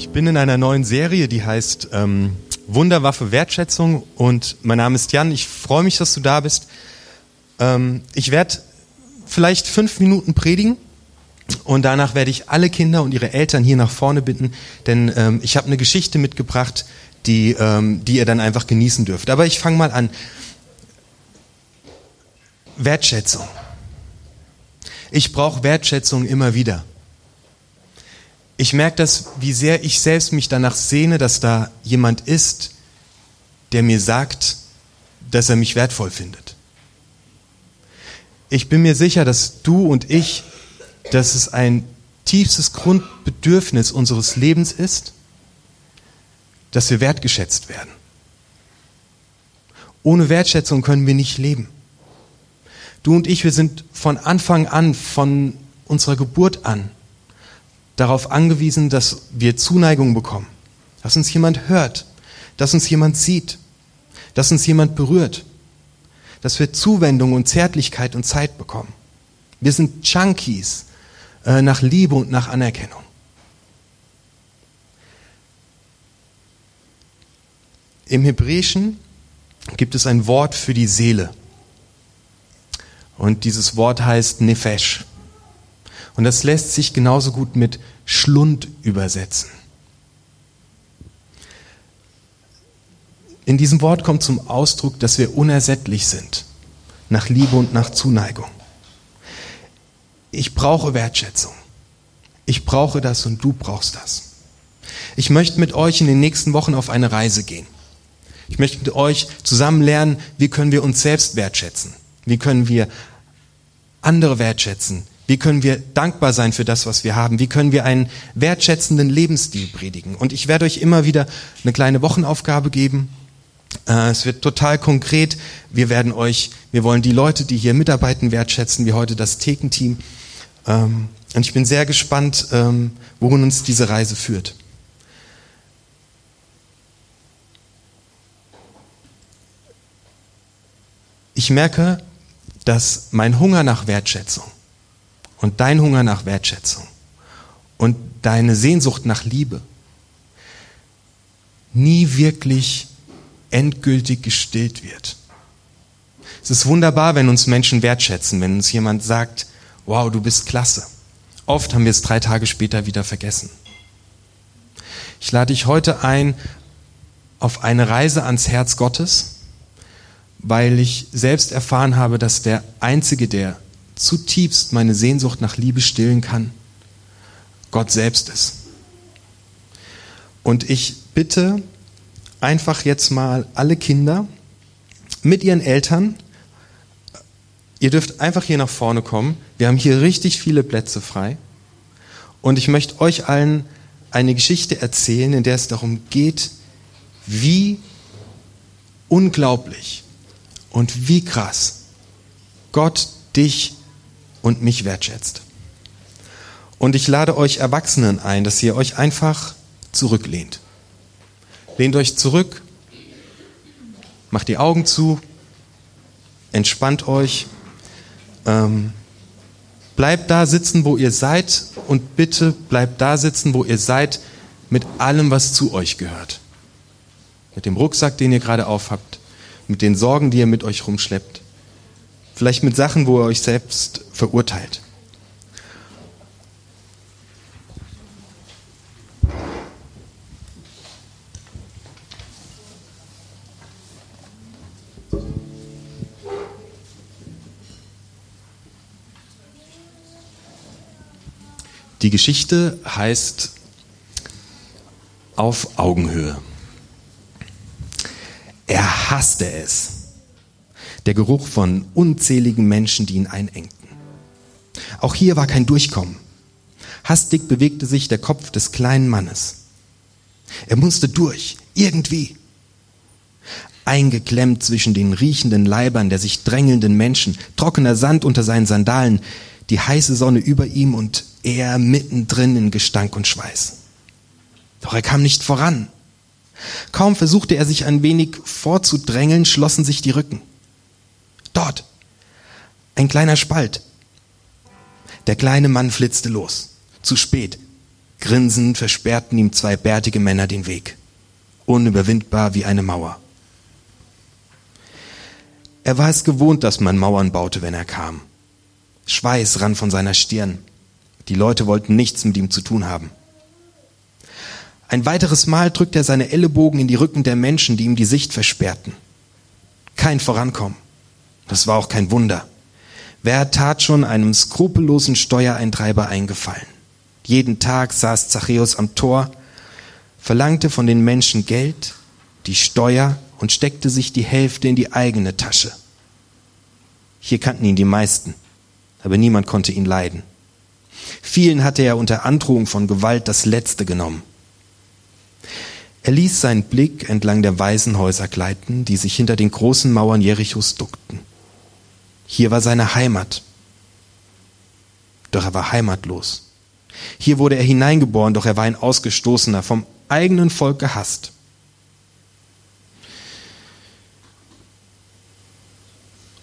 Ich bin in einer neuen Serie, die heißt ähm, Wunderwaffe Wertschätzung und mein Name ist Jan. Ich freue mich, dass du da bist. Ähm, ich werde vielleicht fünf Minuten predigen und danach werde ich alle Kinder und ihre Eltern hier nach vorne bitten, denn ähm, ich habe eine Geschichte mitgebracht, die, ähm, die ihr dann einfach genießen dürft. Aber ich fange mal an. Wertschätzung. Ich brauche Wertschätzung immer wieder. Ich merke das, wie sehr ich selbst mich danach sehne, dass da jemand ist, der mir sagt, dass er mich wertvoll findet. Ich bin mir sicher, dass du und ich, dass es ein tiefstes Grundbedürfnis unseres Lebens ist, dass wir wertgeschätzt werden. Ohne Wertschätzung können wir nicht leben. Du und ich, wir sind von Anfang an, von unserer Geburt an, darauf angewiesen, dass wir Zuneigung bekommen, dass uns jemand hört, dass uns jemand sieht, dass uns jemand berührt, dass wir Zuwendung und Zärtlichkeit und Zeit bekommen. Wir sind Junkies äh, nach Liebe und nach Anerkennung. Im Hebräischen gibt es ein Wort für die Seele. Und dieses Wort heißt Nefesh. Und das lässt sich genauso gut mit Schlund übersetzen. In diesem Wort kommt zum Ausdruck, dass wir unersättlich sind nach Liebe und nach Zuneigung. Ich brauche Wertschätzung. Ich brauche das und du brauchst das. Ich möchte mit euch in den nächsten Wochen auf eine Reise gehen. Ich möchte mit euch zusammen lernen, wie können wir uns selbst wertschätzen. Wie können wir andere wertschätzen? Wie können wir dankbar sein für das, was wir haben? Wie können wir einen wertschätzenden Lebensstil predigen? Und ich werde euch immer wieder eine kleine Wochenaufgabe geben. Äh, es wird total konkret. Wir werden euch, wir wollen die Leute, die hier mitarbeiten, wertschätzen, wie heute das Thekenteam. Ähm, und ich bin sehr gespannt, ähm, wohin uns diese Reise führt. Ich merke, dass mein Hunger nach Wertschätzung und dein Hunger nach Wertschätzung und deine Sehnsucht nach Liebe nie wirklich endgültig gestillt wird. Es ist wunderbar, wenn uns Menschen wertschätzen, wenn uns jemand sagt, wow, du bist klasse. Oft haben wir es drei Tage später wieder vergessen. Ich lade dich heute ein auf eine Reise ans Herz Gottes, weil ich selbst erfahren habe, dass der Einzige, der zutiefst meine Sehnsucht nach Liebe stillen kann, Gott selbst ist. Und ich bitte einfach jetzt mal alle Kinder mit ihren Eltern, ihr dürft einfach hier nach vorne kommen. Wir haben hier richtig viele Plätze frei. Und ich möchte euch allen eine Geschichte erzählen, in der es darum geht, wie unglaublich und wie krass Gott dich und mich wertschätzt. Und ich lade euch Erwachsenen ein, dass ihr euch einfach zurücklehnt. Lehnt euch zurück, macht die Augen zu, entspannt euch, ähm, bleibt da sitzen, wo ihr seid und bitte bleibt da sitzen, wo ihr seid, mit allem, was zu euch gehört. Mit dem Rucksack, den ihr gerade aufhabt, mit den Sorgen, die ihr mit euch rumschleppt, Vielleicht mit Sachen, wo ihr euch selbst verurteilt. Die Geschichte heißt Auf Augenhöhe. Er hasste es der Geruch von unzähligen Menschen, die ihn einengten. Auch hier war kein Durchkommen. Hastig bewegte sich der Kopf des kleinen Mannes. Er musste durch, irgendwie. Eingeklemmt zwischen den riechenden Leibern der sich drängelnden Menschen, trockener Sand unter seinen Sandalen, die heiße Sonne über ihm und er mittendrin in Gestank und Schweiß. Doch er kam nicht voran. Kaum versuchte er sich ein wenig vorzudrängeln, schlossen sich die Rücken. Dort. Ein kleiner Spalt. Der kleine Mann flitzte los. Zu spät. Grinsend versperrten ihm zwei bärtige Männer den Weg, unüberwindbar wie eine Mauer. Er war es gewohnt, dass man Mauern baute, wenn er kam. Schweiß rann von seiner Stirn. Die Leute wollten nichts mit ihm zu tun haben. Ein weiteres Mal drückte er seine Ellenbogen in die Rücken der Menschen, die ihm die Sicht versperrten. Kein Vorankommen. Das war auch kein Wunder. Wer tat schon einem skrupellosen Steuereintreiber eingefallen? Jeden Tag saß Zachäus am Tor, verlangte von den Menschen Geld, die Steuer und steckte sich die Hälfte in die eigene Tasche. Hier kannten ihn die meisten, aber niemand konnte ihn leiden. Vielen hatte er unter Androhung von Gewalt das Letzte genommen. Er ließ seinen Blick entlang der Waisenhäuser gleiten, die sich hinter den großen Mauern Jerichos duckten. Hier war seine Heimat. Doch er war heimatlos. Hier wurde er hineingeboren, doch er war ein Ausgestoßener, vom eigenen Volk gehasst.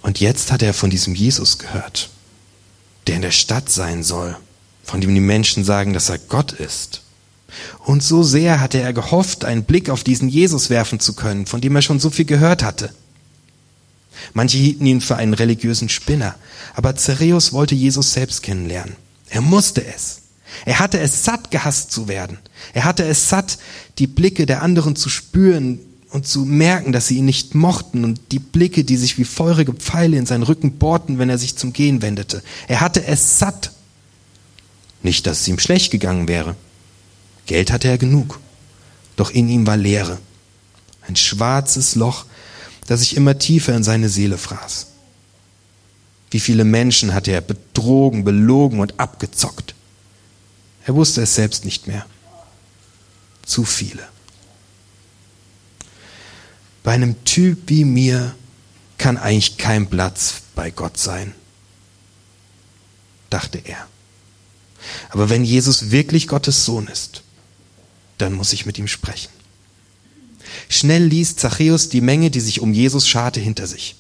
Und jetzt hat er von diesem Jesus gehört, der in der Stadt sein soll, von dem die Menschen sagen, dass er Gott ist. Und so sehr hatte er gehofft, einen Blick auf diesen Jesus werfen zu können, von dem er schon so viel gehört hatte. Manche hielten ihn für einen religiösen Spinner, aber Zereus wollte Jesus selbst kennenlernen. Er musste es. Er hatte es satt, gehasst zu werden. Er hatte es satt, die Blicke der anderen zu spüren und zu merken, dass sie ihn nicht mochten und die Blicke, die sich wie feurige Pfeile in seinen Rücken bohrten, wenn er sich zum Gehen wendete. Er hatte es satt. Nicht, dass es ihm schlecht gegangen wäre. Geld hatte er genug. Doch in ihm war Leere. Ein schwarzes Loch, das sich immer tiefer in seine Seele fraß. Wie viele Menschen hatte er betrogen, belogen und abgezockt. Er wusste es selbst nicht mehr. Zu viele. Bei einem Typ wie mir kann eigentlich kein Platz bei Gott sein, dachte er. Aber wenn Jesus wirklich Gottes Sohn ist, dann muss ich mit ihm sprechen. Schnell ließ Zachäus die Menge, die sich um Jesus scharte, hinter sich.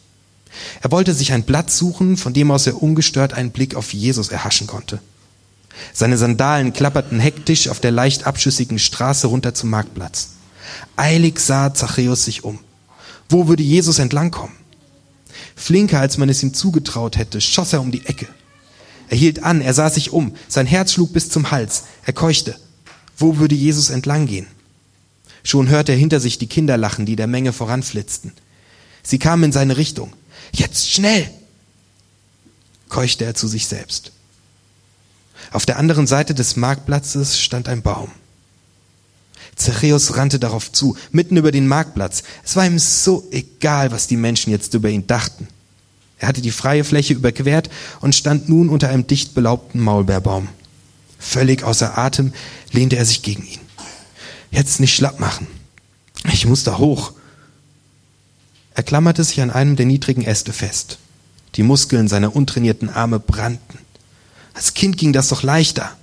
Er wollte sich einen Platz suchen, von dem aus er ungestört einen Blick auf Jesus erhaschen konnte. Seine Sandalen klapperten hektisch auf der leicht abschüssigen Straße runter zum Marktplatz. Eilig sah Zachäus sich um. Wo würde Jesus entlangkommen? Flinker, als man es ihm zugetraut hätte, schoss er um die Ecke. Er hielt an, er sah sich um, sein Herz schlug bis zum Hals, er keuchte. Wo würde Jesus entlang gehen? Schon hörte er hinter sich die Kinder lachen, die der Menge voranflitzten. Sie kamen in seine Richtung. Jetzt schnell! keuchte er zu sich selbst. Auf der anderen Seite des Marktplatzes stand ein Baum. Zachäus rannte darauf zu, mitten über den Marktplatz. Es war ihm so egal, was die Menschen jetzt über ihn dachten. Er hatte die freie Fläche überquert und stand nun unter einem dicht belaubten Maulbeerbaum. Völlig außer Atem lehnte er sich gegen ihn. Jetzt nicht schlapp machen. Ich muss da hoch. Er klammerte sich an einem der niedrigen Äste fest. Die Muskeln seiner untrainierten Arme brannten. Als Kind ging das doch leichter,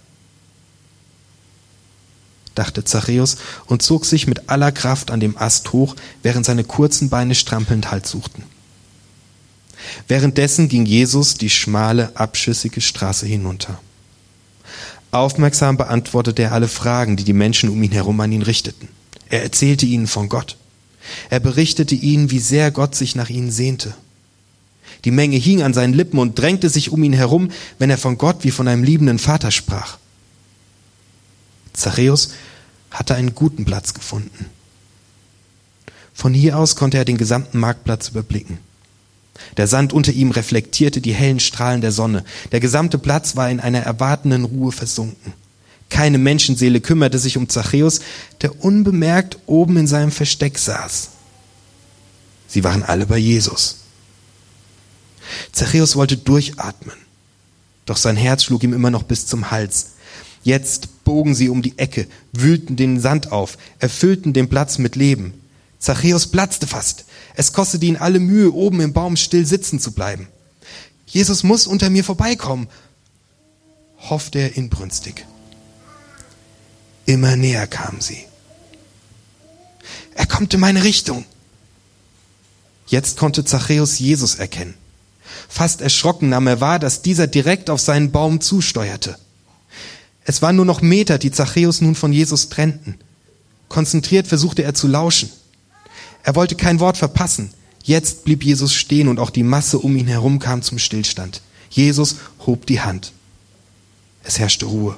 dachte Zachäus und zog sich mit aller Kraft an dem Ast hoch, während seine kurzen Beine strampelnd Halt suchten. Währenddessen ging Jesus die schmale, abschüssige Straße hinunter. Aufmerksam beantwortete er alle Fragen, die die Menschen um ihn herum an ihn richteten. Er erzählte ihnen von Gott. Er berichtete ihnen, wie sehr Gott sich nach ihnen sehnte. Die Menge hing an seinen Lippen und drängte sich um ihn herum, wenn er von Gott wie von einem liebenden Vater sprach. Zachäus hatte einen guten Platz gefunden. Von hier aus konnte er den gesamten Marktplatz überblicken. Der Sand unter ihm reflektierte die hellen Strahlen der Sonne. Der gesamte Platz war in einer erwartenden Ruhe versunken. Keine Menschenseele kümmerte sich um Zachäus, der unbemerkt oben in seinem Versteck saß. Sie waren alle bei Jesus. Zachäus wollte durchatmen, doch sein Herz schlug ihm immer noch bis zum Hals. Jetzt bogen sie um die Ecke, wühlten den Sand auf, erfüllten den Platz mit Leben. Zachäus platzte fast. Es kostete ihn alle Mühe, oben im Baum still sitzen zu bleiben. Jesus muss unter mir vorbeikommen, hoffte er inbrünstig. Immer näher kam sie. Er kommt in meine Richtung. Jetzt konnte Zachäus Jesus erkennen. Fast erschrocken nahm er wahr, dass dieser direkt auf seinen Baum zusteuerte. Es waren nur noch Meter, die Zachäus nun von Jesus trennten. Konzentriert versuchte er zu lauschen. Er wollte kein Wort verpassen. Jetzt blieb Jesus stehen und auch die Masse um ihn herum kam zum Stillstand. Jesus hob die Hand. Es herrschte Ruhe.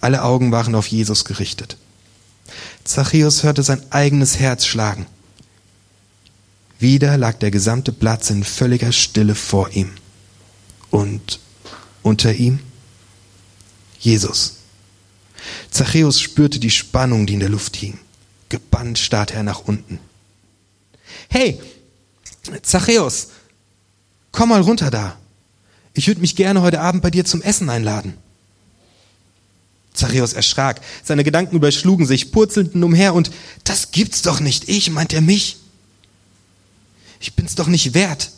Alle Augen waren auf Jesus gerichtet. Zachäus hörte sein eigenes Herz schlagen. Wieder lag der gesamte Platz in völliger Stille vor ihm. Und unter ihm Jesus. Zachäus spürte die Spannung, die in der Luft hing. Gebannt starrte er nach unten. Hey, Zachäus, komm mal runter da. Ich würde mich gerne heute Abend bei dir zum Essen einladen. Zachäus erschrak. Seine Gedanken überschlugen sich, purzelten umher und das gibt's doch nicht. Ich, meint er mich? Ich bin's doch nicht wert.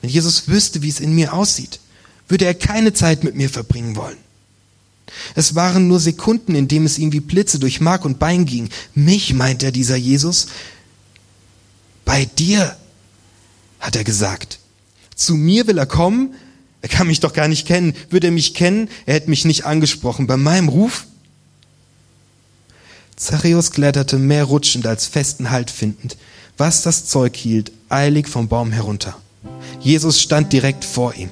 Wenn Jesus wüsste, wie es in mir aussieht, würde er keine Zeit mit mir verbringen wollen. Es waren nur Sekunden, in denen es ihm wie Blitze durch Mark und Bein ging. Mich, meint er, dieser Jesus. Bei dir, hat er gesagt. Zu mir will er kommen, er kann mich doch gar nicht kennen. Würde er mich kennen, er hätte mich nicht angesprochen. Bei meinem Ruf? Zachäus kletterte mehr rutschend als festen Halt findend, was das Zeug hielt, eilig vom Baum herunter. Jesus stand direkt vor ihm.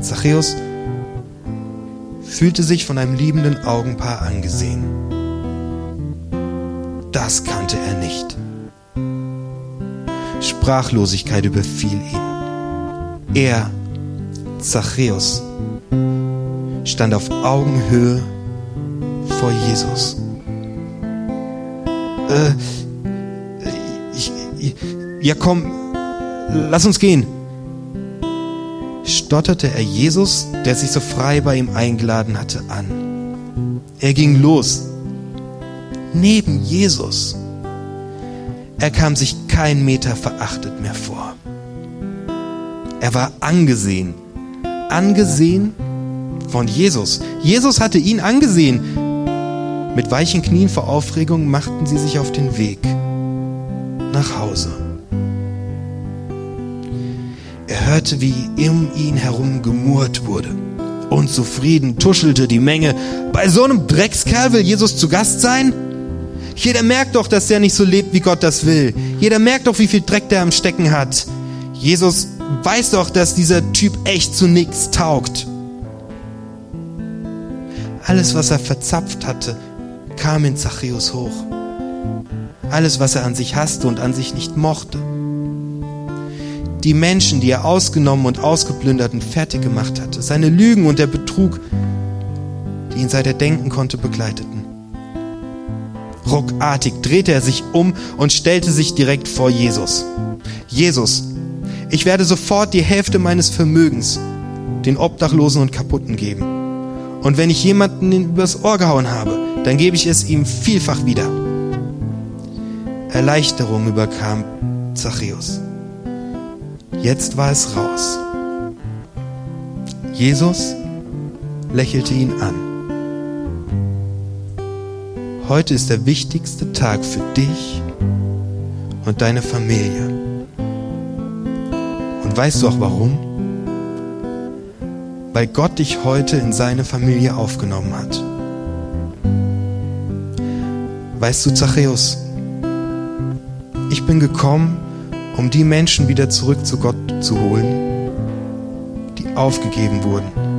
Zachäus fühlte sich von einem liebenden Augenpaar angesehen. Das kannte er nicht. Sprachlosigkeit überfiel ihn. Er, Zachäus, stand auf Augenhöhe vor Jesus. Äh, ich, ich, ja komm, lass uns gehen. Stotterte er Jesus, der sich so frei bei ihm eingeladen hatte, an. Er ging los. Neben Jesus. Er kam sich kein Meter verachtet mehr vor. Er war angesehen. Angesehen von Jesus. Jesus hatte ihn angesehen. Mit weichen Knien vor Aufregung machten sie sich auf den Weg nach Hause. Hörte, wie um ihn herum gemurrt wurde. Unzufrieden tuschelte die Menge. Bei so einem Dreckskerl will Jesus zu Gast sein? Jeder merkt doch, dass der nicht so lebt, wie Gott das will. Jeder merkt doch, wie viel Dreck der am Stecken hat. Jesus weiß doch, dass dieser Typ echt zu nichts taugt. Alles, was er verzapft hatte, kam in Zachäus hoch. Alles, was er an sich hasste und an sich nicht mochte. Die Menschen, die er ausgenommen und ausgeplündert und fertig gemacht hatte. Seine Lügen und der Betrug, die ihn seit er denken konnte, begleiteten. Ruckartig drehte er sich um und stellte sich direkt vor Jesus. Jesus, ich werde sofort die Hälfte meines Vermögens den Obdachlosen und Kaputten geben. Und wenn ich jemanden übers Ohr gehauen habe, dann gebe ich es ihm vielfach wieder. Erleichterung überkam Zachäus. Jetzt war es raus. Jesus lächelte ihn an. Heute ist der wichtigste Tag für dich und deine Familie. Und weißt du auch warum? Weil Gott dich heute in seine Familie aufgenommen hat. Weißt du, Zachäus, ich bin gekommen, um die Menschen wieder zurück zu Gott zu holen, die aufgegeben wurden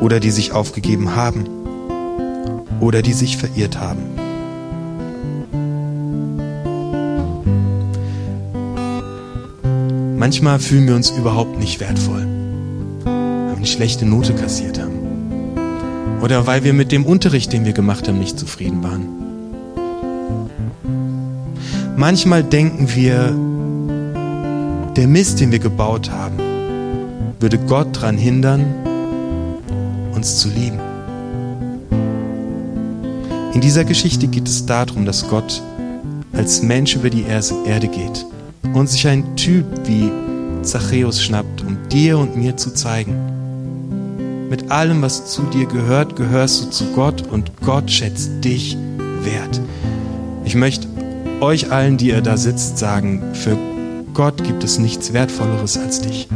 oder die sich aufgegeben haben oder die sich verirrt haben. Manchmal fühlen wir uns überhaupt nicht wertvoll, weil wir eine schlechte Note kassiert haben. Oder weil wir mit dem Unterricht, den wir gemacht haben, nicht zufrieden waren. Manchmal denken wir, der Mist, den wir gebaut haben, würde Gott daran hindern, uns zu lieben. In dieser Geschichte geht es darum, dass Gott als Mensch über die Erde geht und sich ein Typ wie Zachäus schnappt, um dir und mir zu zeigen. Mit allem, was zu dir gehört, gehörst du zu Gott und Gott schätzt dich wert. Ich möchte euch allen, die ihr da sitzt, sagen, für Gott gibt es nichts Wertvolleres als dich.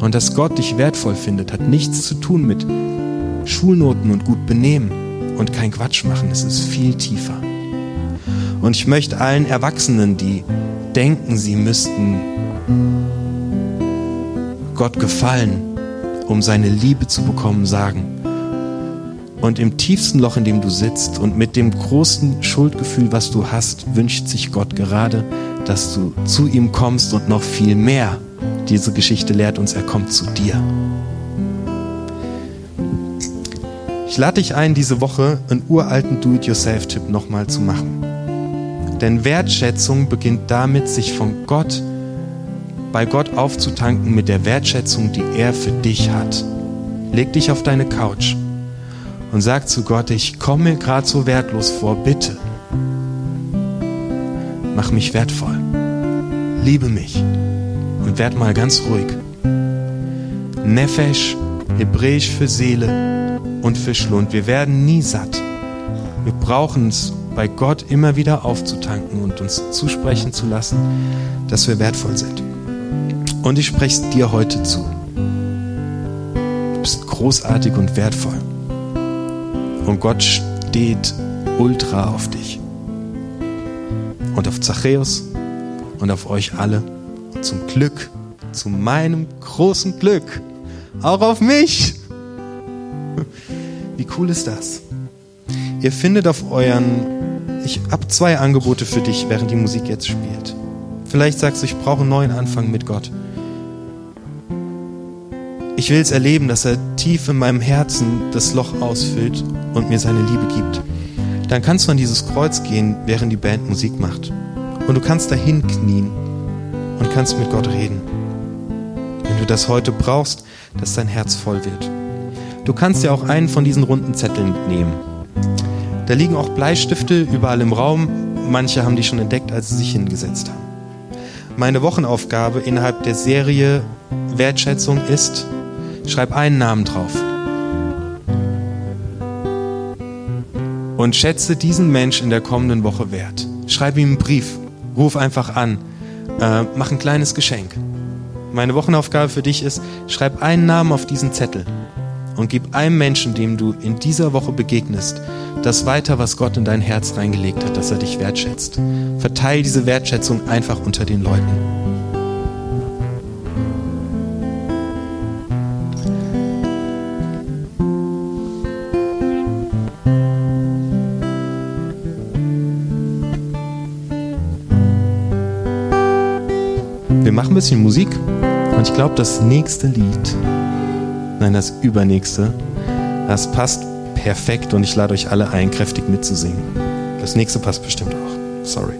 Und dass Gott dich wertvoll findet, hat nichts zu tun mit Schulnoten und gut benehmen und kein Quatsch machen. Es ist viel tiefer. Und ich möchte allen Erwachsenen, die denken, sie müssten Gott gefallen, um seine Liebe zu bekommen, sagen. Und im tiefsten Loch, in dem du sitzt und mit dem großen Schuldgefühl, was du hast, wünscht sich Gott gerade, dass du zu ihm kommst und noch viel mehr. Diese Geschichte lehrt uns, er kommt zu dir. Ich lade dich ein, diese Woche einen uralten Do-it-yourself-Tipp nochmal zu machen. Denn Wertschätzung beginnt damit, sich von Gott, bei Gott aufzutanken mit der Wertschätzung, die er für dich hat. Leg dich auf deine Couch und sag zu Gott, ich komme mir gerade so wertlos vor, bitte. Mach mich wertvoll. Liebe mich und werd mal ganz ruhig. Nefesh, hebräisch für Seele und für Schlund. Wir werden nie satt. Wir brauchen es bei Gott immer wieder aufzutanken und uns zusprechen zu lassen, dass wir wertvoll sind. Und ich spreche es dir heute zu. Du bist großartig und wertvoll. Und Gott steht ultra auf dich. Und auf Zachäus und auf euch alle. Und zum Glück, zu meinem großen Glück, auch auf mich. Wie cool ist das? Ihr findet auf euren ich habe zwei Angebote für dich, während die Musik jetzt spielt. Vielleicht sagst du, ich brauche einen neuen Anfang mit Gott. Ich will es erleben, dass er tief in meinem Herzen das Loch ausfüllt und mir seine Liebe gibt. Dann kannst du an dieses Kreuz gehen, während die Band Musik macht. Und du kannst dahin knien und kannst mit Gott reden. Wenn du das heute brauchst, dass dein Herz voll wird. Du kannst ja auch einen von diesen runden Zetteln nehmen da liegen auch Bleistifte überall im Raum. Manche haben die schon entdeckt, als sie sich hingesetzt haben. Meine Wochenaufgabe innerhalb der Serie Wertschätzung ist, schreib einen Namen drauf. Und schätze diesen Mensch in der kommenden Woche wert. Schreib ihm einen Brief, ruf einfach an, äh, mach ein kleines Geschenk. Meine Wochenaufgabe für dich ist, schreib einen Namen auf diesen Zettel und gib einem Menschen, dem du in dieser Woche begegnest, das weiter, was Gott in dein Herz reingelegt hat, dass er dich wertschätzt. Verteil diese Wertschätzung einfach unter den Leuten. Bisschen Musik und ich glaube, das nächste Lied, nein, das übernächste, das passt perfekt und ich lade euch alle ein, kräftig mitzusingen. Das nächste passt bestimmt auch. Sorry.